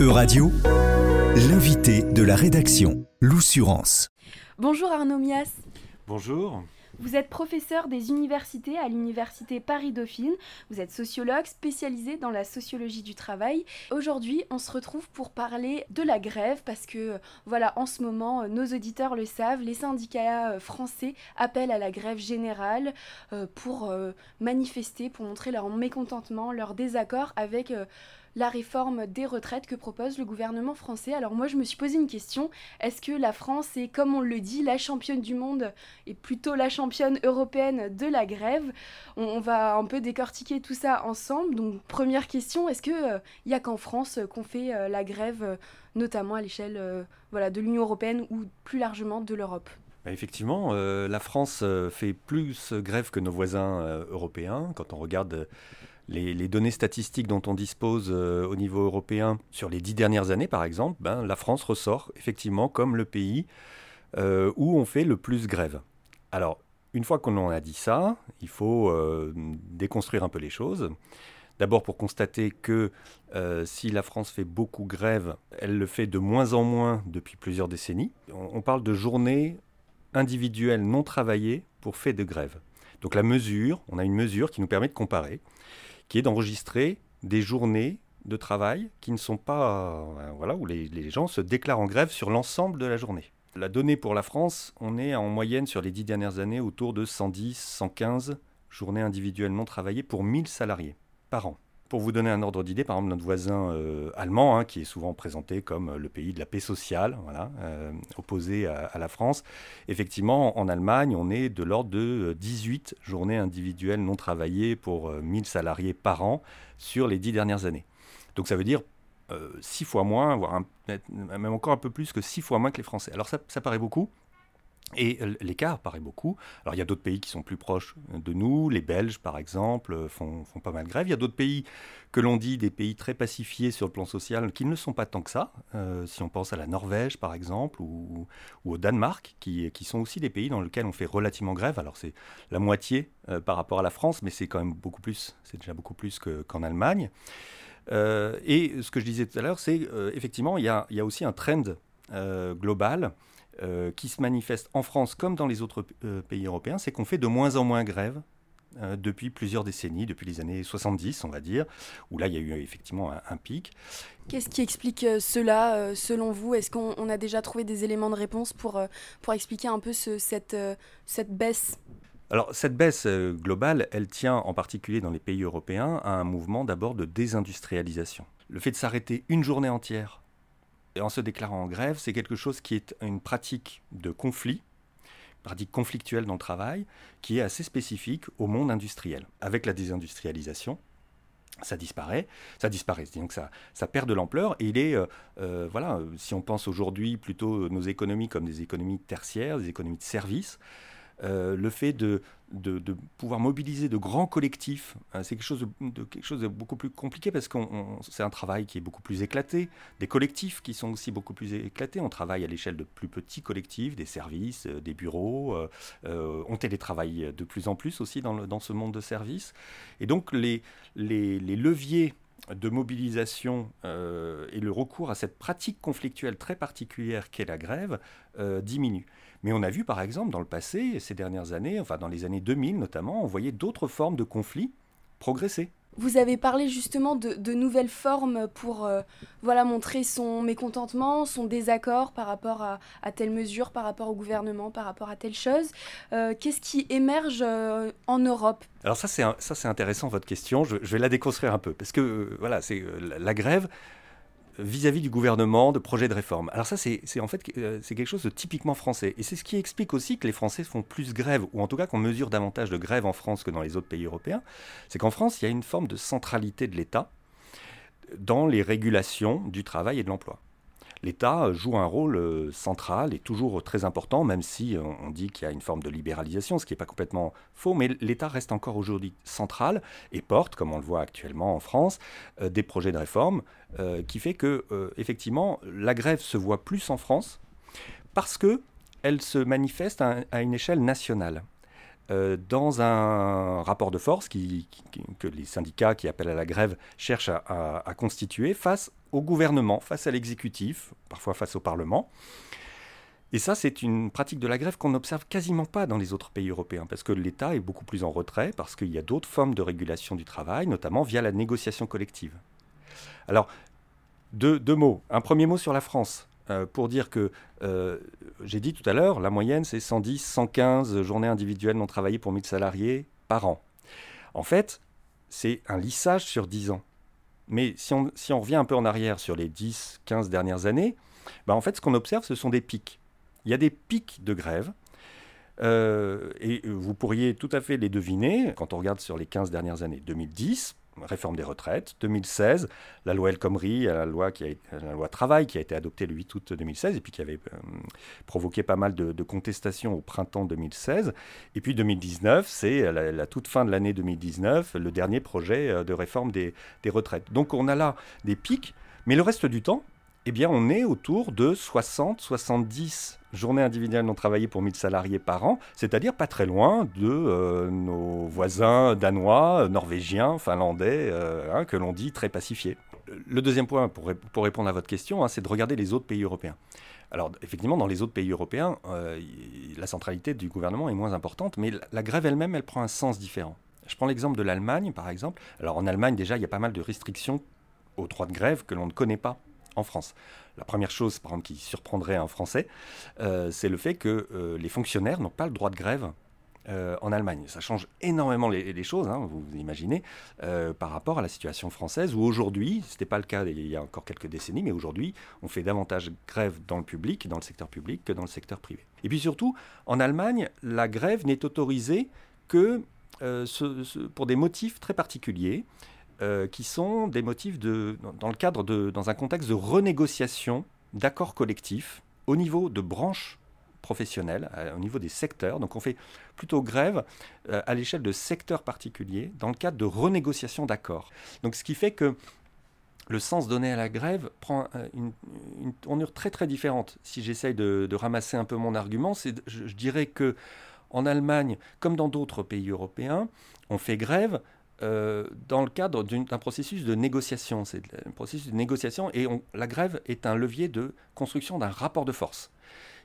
Euradio, l'invité de la rédaction, l'Oussurance. Bonjour Arnaud Mias. Bonjour. Vous êtes professeur des universités à l'université Paris-Dauphine. Vous êtes sociologue spécialisé dans la sociologie du travail. Aujourd'hui, on se retrouve pour parler de la grève parce que, voilà, en ce moment, nos auditeurs le savent, les syndicats euh, français appellent à la grève générale euh, pour euh, manifester, pour montrer leur mécontentement, leur désaccord avec la réforme des retraites que propose le gouvernement français. Alors moi je me suis posé une question, est-ce que la France est, comme on le dit, la championne du monde et plutôt la championne européenne de la grève? On, va un peu décortiquer tout ça ensemble. Donc première question, est-ce qu'il n'y euh, a qu'en France qu'on fait euh, la grève, euh, notamment à l'échelle de l'Union européenne ou plus largement de l'Europe? Bah, Effectivement, la France fait plus grève que nos voisins européens. Quand on regarde les, données statistiques dont on dispose euh, au niveau européen sur les dix dernières années, par exemple, ben, la France ressort effectivement comme le pays euh, où on fait le plus grève. Alors, une fois qu'on a dit ça, il faut euh, déconstruire un peu les choses. D'abord pour constater que si la France fait beaucoup grève, elle le fait de moins en moins depuis plusieurs décennies. On, parle de journées individuelles non travaillées pour fait de grève. Donc la mesure, on a une mesure qui nous permet de comparer qui est d'enregistrer des journées de travail qui ne sont pas, euh, voilà, où les, gens se déclarent en grève sur l'ensemble de la journée. La donnée pour la France, on est en moyenne sur les dix dernières années autour de 110, 115 journées individuelles non travaillées pour 1000 salariés par an. Pour vous donner un ordre d'idée, par exemple, notre voisin euh, allemand, hein, qui est souvent présenté comme le pays de la paix sociale, voilà, euh, opposé à, la France, effectivement, en Allemagne, on est de l'ordre de 18 journées individuelles non travaillées pour 1000 euh, salariés par an sur les 10 dernières années. Donc ça veut dire 6 fois moins, voire même encore un peu plus que 6 fois moins que les Français. Alors ça paraît beaucoup, et l'écart paraît beaucoup. Alors il y a d'autres pays qui sont plus proches de nous, les Belges par exemple font, font pas mal de grève. Il y a d'autres pays que l'on dit des pays très pacifiés sur le plan social qui ne le sont pas tant que ça. Euh, si on pense à la Norvège par exemple ou, au Danemark, qui, sont aussi des pays dans lesquels on fait relativement grève. Alors c'est la moitié euh, par rapport à la France, mais c'est quand même beaucoup plus, c'est déjà beaucoup plus qu'en Allemagne. Euh, et ce que je disais tout à l'heure, c'est effectivement il y, a, aussi un trend global euh, qui se manifeste en France comme dans les autres euh, pays européens, c'est qu'on fait de moins en moins grève euh, depuis plusieurs décennies, depuis les années 70, on va dire, où là, il y a eu effectivement un, pic. Qu'est-ce qui explique cela, selon vous? Est-ce qu'on a déjà trouvé des éléments de réponse pour, pour expliquer un peu cette, cette baisse? Alors cette baisse globale, elle tient en particulier dans les pays européens à un mouvement d'abord de désindustrialisation. Le fait de s'arrêter une journée entière en se déclarant en grève, c'est quelque chose qui est une pratique de conflit, pratique conflictuelle dans le travail, qui est assez spécifique au monde industriel. Avec la désindustrialisation, ça disparaît, ça disparaît, donc ça, ça perd de l'ampleur. Et il est, euh, euh, voilà, si on pense aujourd'hui plutôt nos économies comme des économies tertiaires, des économies de services, euh, le fait de, pouvoir mobiliser de grands collectifs, hein, c'est quelque chose de, beaucoup plus compliqué parce que c'est un travail qui est beaucoup plus éclaté, des collectifs qui sont aussi beaucoup plus éclatés. On travaille à l'échelle de plus petits collectifs, des services, euh, des bureaux. Euh, on télétravaille de plus en plus aussi dans, ce monde de services. Et donc les leviers de mobilisation et le recours à cette pratique conflictuelle très particulière qu'est la grève diminue. Mais on a vu par exemple dans le passé, ces dernières années, enfin dans les années 2000 notamment, on voyait d'autres formes de conflits progresser. Vous avez parlé justement de, nouvelles formes pour euh, voilà, montrer son mécontentement, son désaccord par rapport à, telle mesure, par rapport au gouvernement, par rapport à telle chose. Euh, qu'est-ce qui émerge euh, en Europe? Alors ça c'est intéressant votre question, je, je, vais la déconstruire un peu, parce que voilà, c'est la grève, vis-à-vis du gouvernement de projets de réforme. Alors ça, c'est en fait euh, c'est quelque chose de typiquement français. Et c'est ce qui explique aussi que les Français font plus grève, ou en tout cas qu'on mesure davantage de grève en France que dans les autres pays européens. C'est qu'en France, il y a une forme de centralité de l'État dans les régulations du travail et de l'emploi l'État joue un rôle euh, central et toujours très important, même si euh, on dit qu'il y a une forme de libéralisation, ce qui n'est pas complètement faux, mais l'État reste encore aujourd'hui central et porte, comme on le voit actuellement en France, euh, des projets de réforme qui fait que, effectivement, la grève se voit plus en France parce que elle se manifeste à, une échelle nationale. Dans un rapport de force que les syndicats qui appellent à la grève cherchent à constituer face au gouvernement, face à l'exécutif, parfois face au Parlement. Et ça, c'est une pratique de la grève qu'on n'observe quasiment pas dans les autres pays européens, parce que l'État est beaucoup plus en retrait, parce qu'il y a d'autres formes de régulation du travail, notamment via la négociation collective. Alors, deux, mots. Un premier mot sur la France, euh, pour dire que, euh, j'ai dit tout à l'heure, la moyenne, c'est 110, 115 journées individuelles non travaillées pour 1000 salariés par an. En fait, c'est un lissage sur 10 ans. Mais si on, revient un peu en arrière sur les 10, 15 dernières années, ben en fait, ce qu'on observe, ce sont des pics. Il y a des pics de grève. Euh, et vous pourriez tout à fait les deviner quand on regarde sur les 15 dernières années. 2010, réforme des retraites. 2016, la loi El Khomri, la loi, a, la loi travail qui a été adoptée le 8 août 2016 et qui avait euh, provoqué pas mal de, contestations au printemps 2016. Et puis 2019, c'est la, toute fin de l'année 2019, le dernier projet euh, de réforme des retraites. Donc on a là des pics, mais le reste du temps, eh on est autour de 60-70 journées individuelles non travaillées pour 1000 salariés par an, c'est-à-dire pas très loin de euh, nos voisins danois, norvégiens, finlandais, euh, hein, que l'on dit très pacifiés. Le deuxième point, pour, répondre à votre question, hein, c'est de regarder les autres pays européens. Alors, effectivement, dans les autres pays européens, euh, la centralité du gouvernement est moins importante, mais la grève elle-même, elle prend un sens différent. Je prends l'exemple de l'Allemagne, par exemple. Alors, en Allemagne, déjà, il y a pas mal de restrictions au droit de grève que l'on ne connaît pas en France. La première chose, qui surprendrait un Français, euh, c'est le fait que euh, les fonctionnaires n'ont pas le droit de grève euh, en Allemagne. Ça change énormément les, choses, hein, vous, imaginez, par rapport à la situation française où aujourd'hui, ce n'était pas le cas il y a encore quelques décennies, mais aujourd'hui, on fait davantage grève dans le public, dans le secteur public, que dans le secteur privé. Et puis surtout, en Allemagne, la grève n'est autorisée que pour des motifs très particuliers. Euh, qui sont des motifs de, dans le cadre de, dans un contexte de renégociation d'accords collectifs au niveau de branches professionnelles, au niveau des secteurs. Donc on fait plutôt grève euh, à l'échelle de secteurs particuliers dans le cadre de renégociation d'accords. Donc ce qui fait que le sens donné à la grève prend euh, une, tournure très très différente. Si j'essaye de, ramasser un peu mon argument, c'est, je, je dirais que en Allemagne, comme dans d'autres pays européens, on fait grève euh, dans le cadre d'un processus de négociation. C'est un processus de négociation et la grève est un levier de construction d'un rapport de force.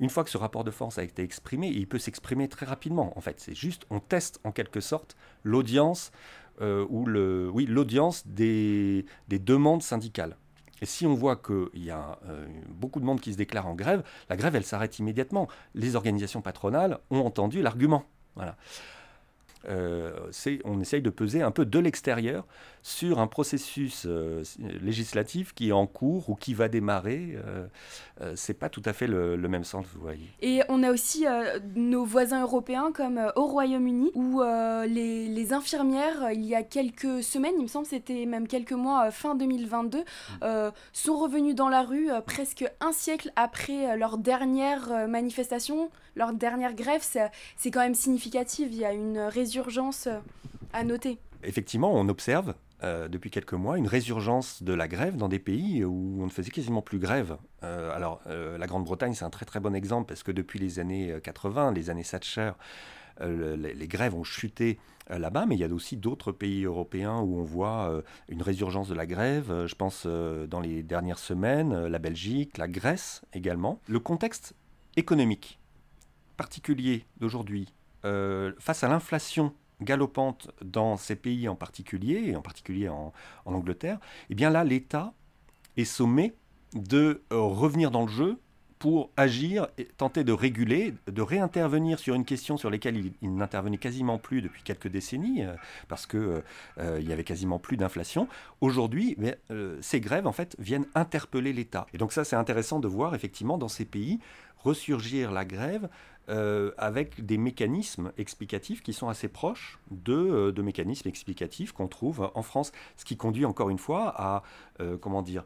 Une fois que ce rapport de force a été exprimé, il peut s'exprimer très rapidement. En fait, c'est juste, on teste en quelque sorte l'audience euh, ou le, oui, l'audience des, des, demandes syndicales. Et si on voit qu'il y a euh, beaucoup de monde qui se déclare en grève, la grève, elle s'arrête immédiatement. Les organisations patronales ont entendu l'argument. Voilà. Euh, on essaye de peser un peu de l'extérieur sur un processus euh, législatif qui est en cours ou qui va démarrer. Euh, c'est pas tout à fait le, même sens, vous voyez. Et on a aussi nos voisins européens comme au Royaume-Uni où les, les, infirmières, il y a quelques semaines, il me semble c'était même quelques mois, fin 2022, mm. sont revenues dans la rue presque un siècle après leur dernière manifestation, leur dernière grève. C'est quand même significatif, il y a une résurgence à noter. Effectivement, on observe euh, depuis quelques mois une résurgence de la grève dans des pays où on ne faisait quasiment plus grève. Euh, alors euh, la Grande-Bretagne c'est un très très bon exemple parce que depuis les années 80, les années Thatcher, les, grèves ont chuté là-bas, mais il y a aussi d'autres pays européens où on voit une résurgence de la grève. Je pense dans les dernières semaines, la Belgique, la Grèce également. Le contexte économique particulier d'aujourd'hui, face à l'inflation galopante dans ces pays en particulier, et en particulier en, Angleterre, eh bien là, l'État est sommé de euh, revenir dans le jeu pour agir, et tenter de réguler, de réintervenir sur une question sur laquelle il, n'intervenait quasiment plus depuis quelques décennies, euh, parce qu'il euh, il y avait quasiment plus d'inflation. Aujourd'hui, ces grèves en fait viennent interpeller l'État. Et donc ça, c'est intéressant de voir effectivement dans ces pays ressurgir la grève euh, avec des mécanismes explicatifs qui sont assez proches de, euh, de mécanismes explicatifs qu'on trouve en France. Ce qui conduit encore une fois à euh, comment dire,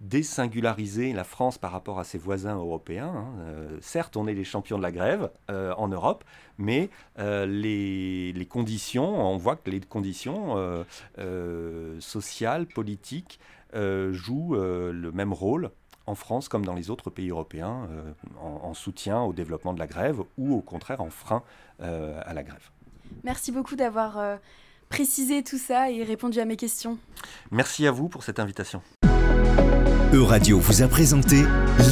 désingulariser la France par rapport à ses voisins européens. Hein. certes, on est les champions de la grève en Europe, mais les, les, conditions, on voit que les conditions sociales, politiques, jouent le même rôle en France comme dans les autres pays européens, euh, en, soutien au développement de la grève ou au contraire en frein euh, à la grève. Merci beaucoup d'avoir précisé tout ça et répondu à mes questions. Merci à vous pour cette invitation. Euradio vous a présenté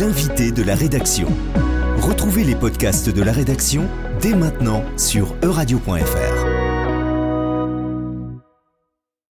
l'invité de la rédaction. Retrouvez les podcasts de la rédaction dès maintenant sur euradio.fr.